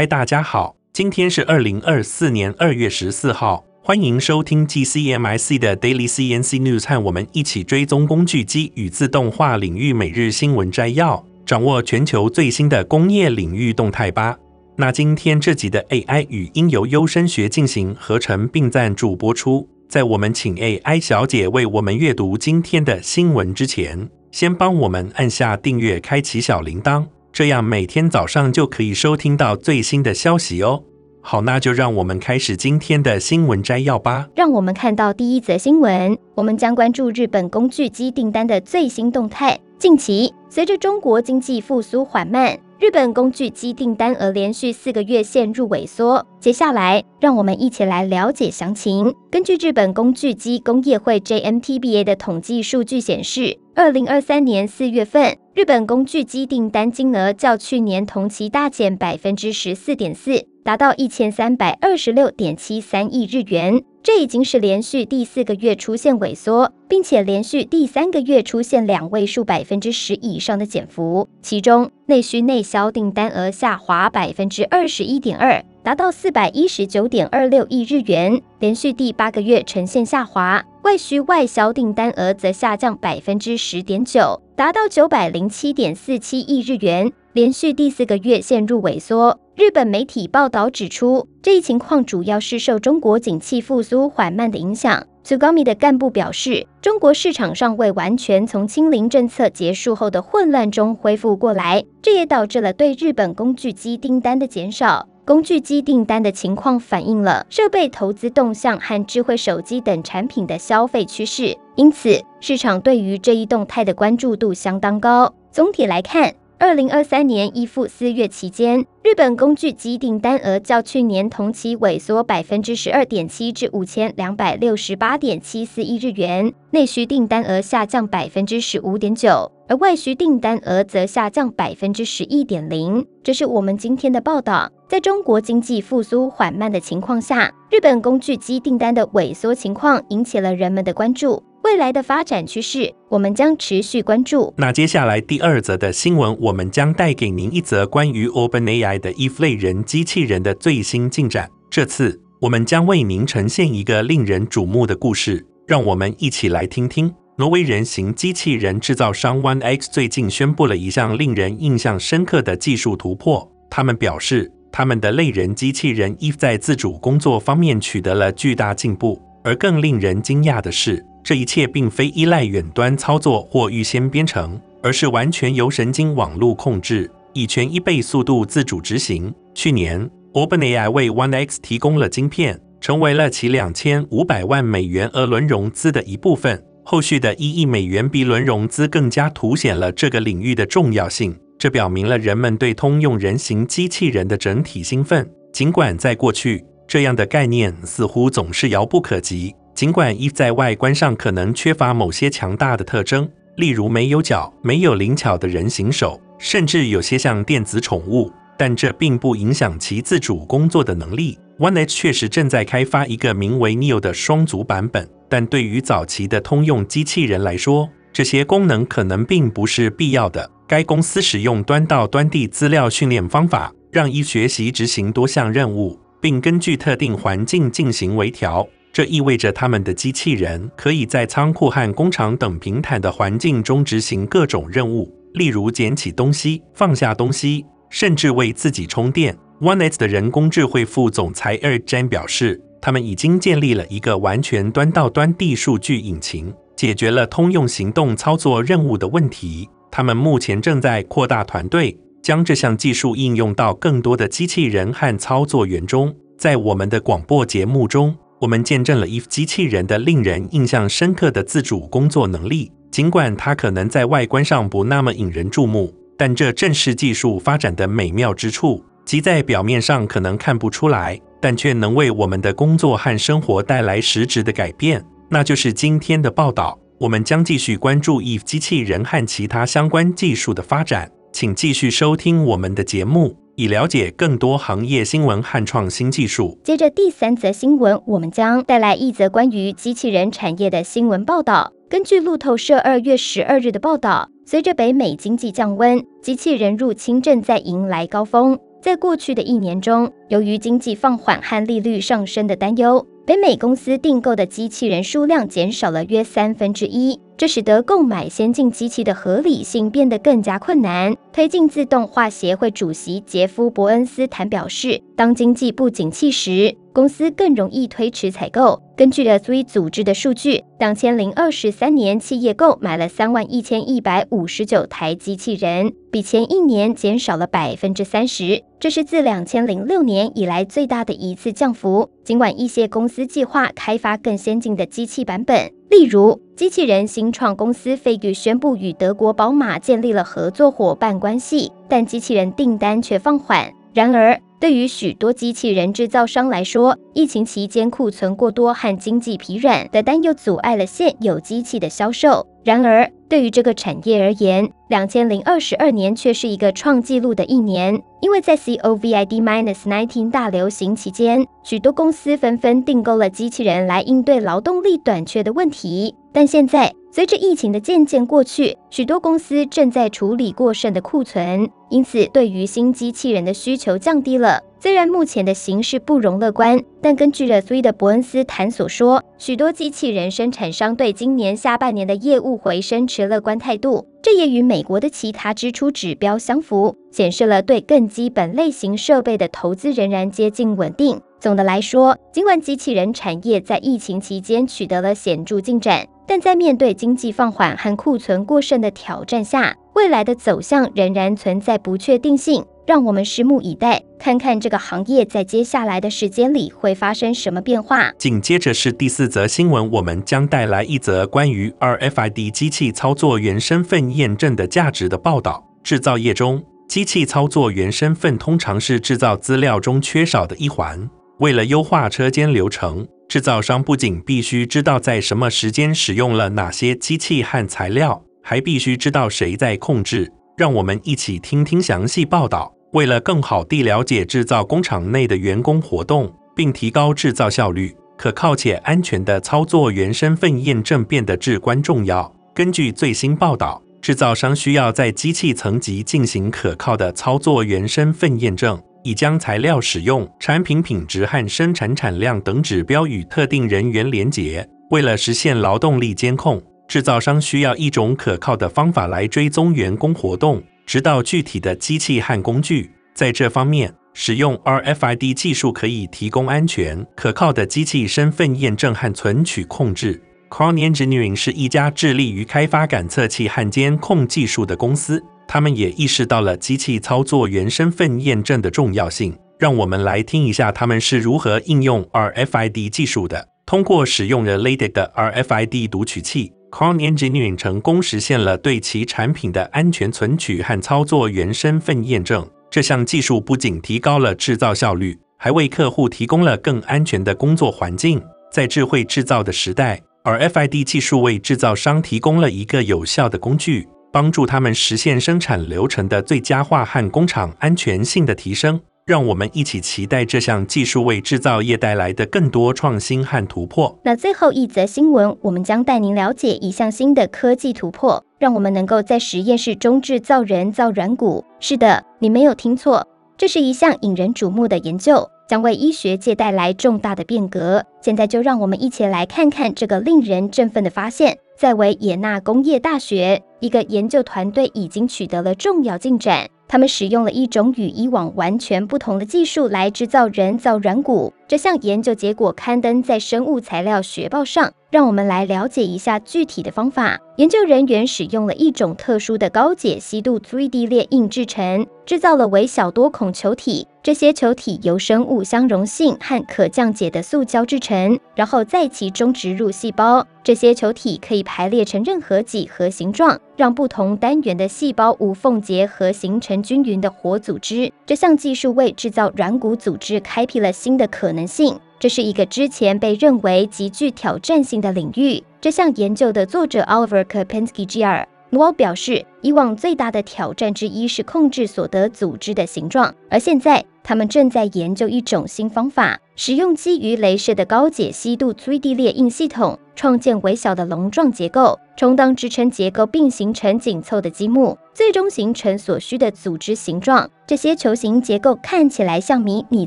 嗨，大家好，今天是二零二四年二月十四号，欢迎收听 GCMIC 的 Daily CNC News，和我们一起追踪工具机与自动化领域每日新闻摘要，掌握全球最新的工业领域动态吧。那今天这集的 AI 语音由优声学进行合成并赞助播出。在我们请 AI 小姐为我们阅读今天的新闻之前，先帮我们按下订阅，开启小铃铛。这样每天早上就可以收听到最新的消息哦。好，那就让我们开始今天的新闻摘要吧。让我们看到第一则新闻，我们将关注日本工具机订单的最新动态。近期，随着中国经济复苏缓慢，日本工具机订单额连续四个月陷入萎缩。接下来，让我们一起来了解详情。根据日本工具机工业会 JMTBA 的统计数据显示，二零二三年四月份，日本工具机订单金额较去年同期大减百分之十四点四，达到一千三百二十六点七三亿日元。这已经是连续第四个月出现萎缩，并且连续第三个月出现两位数百分之十以上的减幅。其中，内需内销订单额下滑百分之二十一点二，达到四百一十九点二六亿日元，连续第八个月呈现下滑。外需外销订单额则下降百分之十点九，达到九百零七点四七亿日元，连续第四个月陷入萎缩。日本媒体报道指出，这一情况主要是受中国景气复苏缓慢的影响。Tsugami 的干部表示，中国市场尚未完全从清零政策结束后的混乱中恢复过来，这也导致了对日本工具机订单的减少。工具机订单的情况反映了设备投资动向和智慧手机等产品的消费趋势，因此市场对于这一动态的关注度相当高。总体来看，二零二三年一赴四月期间，日本工具机订单额较去年同期萎缩百分之十二点七，至五千两百六十八点七四亿日元；内需订单额下降百分之十五点九，而外需订单额则下降百分之十一点零。这是我们今天的报道。在中国经济复苏缓慢的情况下，日本工具机订单的萎缩情况引起了人们的关注。未来的发展趋势，我们将持续关注。那接下来第二则的新闻，我们将带给您一则关于 OpenAI 的 Eve 类人机器人的最新进展。这次我们将为您呈现一个令人瞩目的故事，让我们一起来听听。挪威人形机器人制造商 OneX 最近宣布了一项令人印象深刻的技术突破。他们表示，他们的类人机器人 Eve 在自主工作方面取得了巨大进步，而更令人惊讶的是，这一切并非依赖远端操作或预先编程，而是完全由神经网络控制，以全一倍速度自主执行。去年，OpenAI 为 OneX 提供了晶片，成为了其两千五百万美元额轮融资的一部分。后续的一亿美元 B 轮融资更加凸显了这个领域的重要性。这表明了人们对通用人形机器人的整体兴奋。尽管在过去，这样的概念似乎总是遥不可及。尽管 e 在外观上可能缺乏某些强大的特征，例如没有脚、没有灵巧的人形手，甚至有些像电子宠物，但这并不影响其自主工作的能力。OneX 确实正在开发一个名为 Neo 的双足版本，但对于早期的通用机器人来说，这些功能可能并不是必要的。该公司使用端到端的资料训练方法，让一学习执行多项任务，并根据特定环境进行微调。这意味着他们的机器人可以在仓库和工厂等平坦的环境中执行各种任务，例如捡起东西、放下东西，甚至为自己充电。OneX 的人工智慧副总裁 Eric Zhang 表示，他们已经建立了一个完全端到端的数据引擎，解决了通用行动操作任务的问题。他们目前正在扩大团队，将这项技术应用到更多的机器人和操作员中。在我们的广播节目中，我们见证了 Eve 机器人的令人印象深刻的自主工作能力。尽管它可能在外观上不那么引人注目，但这正是技术发展的美妙之处，即在表面上可能看不出来，但却能为我们的工作和生活带来实质的改变。那就是今天的报道。我们将继续关注 Eve 机器人和其他相关技术的发展。请继续收听我们的节目。以了解更多行业新闻和创新技术。接着第三则新闻，我们将带来一则关于机器人产业的新闻报道。根据路透社二月十二日的报道，随着北美经济降温，机器人入侵正在迎来高峰。在过去的一年中，由于经济放缓和利率上升的担忧，北美公司订购的机器人数量减少了约三分之一。这使得购买先进机器的合理性变得更加困难。推进自动化协会主席杰夫·伯恩斯坦表示，当经济不景气时，公司更容易推迟采购。根据了 Three 组织的数据，两千零二十三年企业购买了三万一千一百五十九台机器人，比前一年减少了百分之三十，这是自两千零六年以来最大的一次降幅。尽管一些公司计划开发更先进的机器版本。例如，机器人新创公司飞宇宣布与德国宝马建立了合作伙伴关系，但机器人订单却放缓。然而，对于许多机器人制造商来说，疫情期间库存过多和经济疲软的担忧阻碍了现有机器的销售。然而，对于这个产业而言，两千零二十二年却是一个创纪录的一年，因为在 COVID minus 19大流行期间，许多公司纷纷订购了机器人来应对劳动力短缺的问题。但现在，随着疫情的渐渐过去，许多公司正在处理过剩的库存，因此对于新机器人的需求降低了。虽然目前的形势不容乐观，但根据了 Three 的伯恩斯坦所说，许多机器人生产商对今年下半年的业务回升持乐观态度。这也与美国的其他支出指标相符，显示了对更基本类型设备的投资仍然接近稳定。总的来说，尽管机器人产业在疫情期间取得了显著进展，但在面对经济放缓和库存过剩的挑战下，未来的走向仍然存在不确定性。让我们拭目以待，看看这个行业在接下来的时间里会发生什么变化。紧接着是第四则新闻，我们将带来一则关于 RFID 机器操作员身份验证的价值的报道。制造业中，机器操作员身份通常是制造资料中缺少的一环。为了优化车间流程，制造商不仅必须知道在什么时间使用了哪些机器和材料，还必须知道谁在控制。让我们一起听听详细报道。为了更好地了解制造工厂内的员工活动，并提高制造效率，可靠且安全的操作员身份验证变得至关重要。根据最新报道，制造商需要在机器层级进行可靠的操作员身份验证，以将材料使用、产品品质和生产产量等指标与特定人员连结。为了实现劳动力监控，制造商需要一种可靠的方法来追踪员工活动。直到具体的机器和工具，在这方面，使用 RFID 技术可以提供安全、可靠的机器身份验证和存取控制。Crown Engineering 是一家致力于开发感测器和监控技术的公司，他们也意识到了机器操作原身份验证的重要性。让我们来听一下他们是如何应用 RFID 技术的。通过使用 Related 的 RFID 读取器。，Cron Engineering 成功实现了对其产品的安全存取和操作原身份验证。这项技术不仅提高了制造效率，还为客户提供了更安全的工作环境。在智慧制造的时代，RFID 技术为制造商提供了一个有效的工具，帮助他们实现生产流程的最佳化和工厂安全性的提升。让我们一起期待这项技术为制造业带来的更多创新和突破。那最后一则新闻，我们将带您了解一项新的科技突破，让我们能够在实验室中制造人造软骨。是的，你没有听错，这是一项引人瞩目的研究，将为医学界带来重大的变革。现在就让我们一起来看看这个令人振奋的发现。在维也纳工业大学，一个研究团队已经取得了重要进展。他们使用了一种与以往完全不同的技术来制造人造软骨。这项研究结果刊登在《生物材料学报》上。让我们来了解一下具体的方法。研究人员使用了一种特殊的高解析度 3D 列印制成，制造了微小多孔球体。这些球体由生物相容性和可降解的塑胶制成，然后在其中植入细胞。这些球体可以排列成任何几何形状，让不同单元的细胞无缝结合，形成均匀的活组织。这项技术为制造软骨组织开辟了新的可能性。这是一个之前被认为极具挑战性的领域。这项研究的作者 Oliver Kapinski Jr. 努奥表示，以往最大的挑战之一是控制所得组织的形状，而现在他们正在研究一种新方法，使用基于镭射的高解析度 3D 列印系统，创建微小的龙状结构，充当支撑结构并形成紧凑的积木，最终形成所需的组织形状。这些球形结构看起来像迷你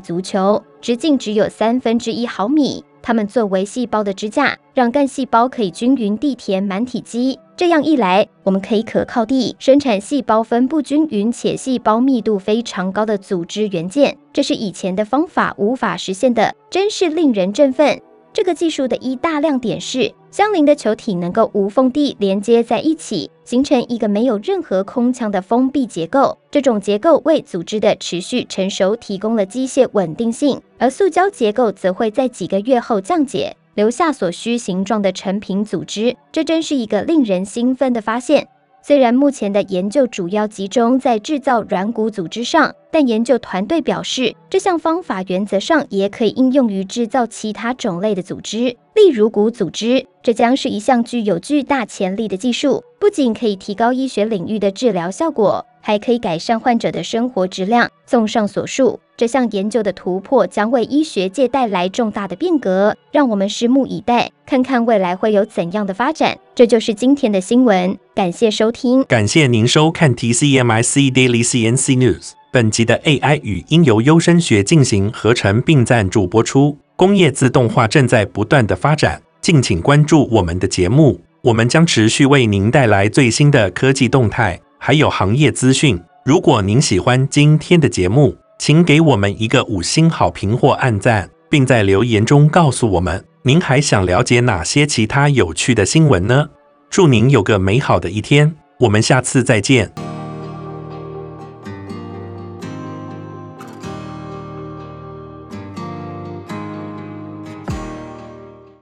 足球，直径只有三分之一毫米。它们作为细胞的支架，让干细胞可以均匀地填满体积。这样一来，我们可以可靠地生产细胞分布均匀且细胞密度非常高的组织元件。这是以前的方法无法实现的，真是令人振奋。这个技术的一大亮点是，相邻的球体能够无缝地连接在一起，形成一个没有任何空腔的封闭结构。这种结构为组织的持续成熟提供了机械稳定性，而塑胶结构则会在几个月后降解，留下所需形状的成品组织。这真是一个令人兴奋的发现。虽然目前的研究主要集中在制造软骨组织上，但研究团队表示，这项方法原则上也可以应用于制造其他种类的组织，例如骨组织。这将是一项具有巨大潜力的技术，不仅可以提高医学领域的治疗效果，还可以改善患者的生活质量。综上所述，这项研究的突破将为医学界带来重大的变革，让我们拭目以待，看看未来会有怎样的发展。这就是今天的新闻，感谢收听，感谢您收看 TCMIC Daily CNC News。本集的 AI 语音由优声学进行合成并赞助播出。工业自动化正在不断的发展，敬请关注我们的节目，我们将持续为您带来最新的科技动态，还有行业资讯。如果您喜欢今天的节目，请给我们一个五星好评或按赞，并在留言中告诉我们。您还想了解哪些其他有趣的新闻呢？祝您有个美好的一天，我们下次再见。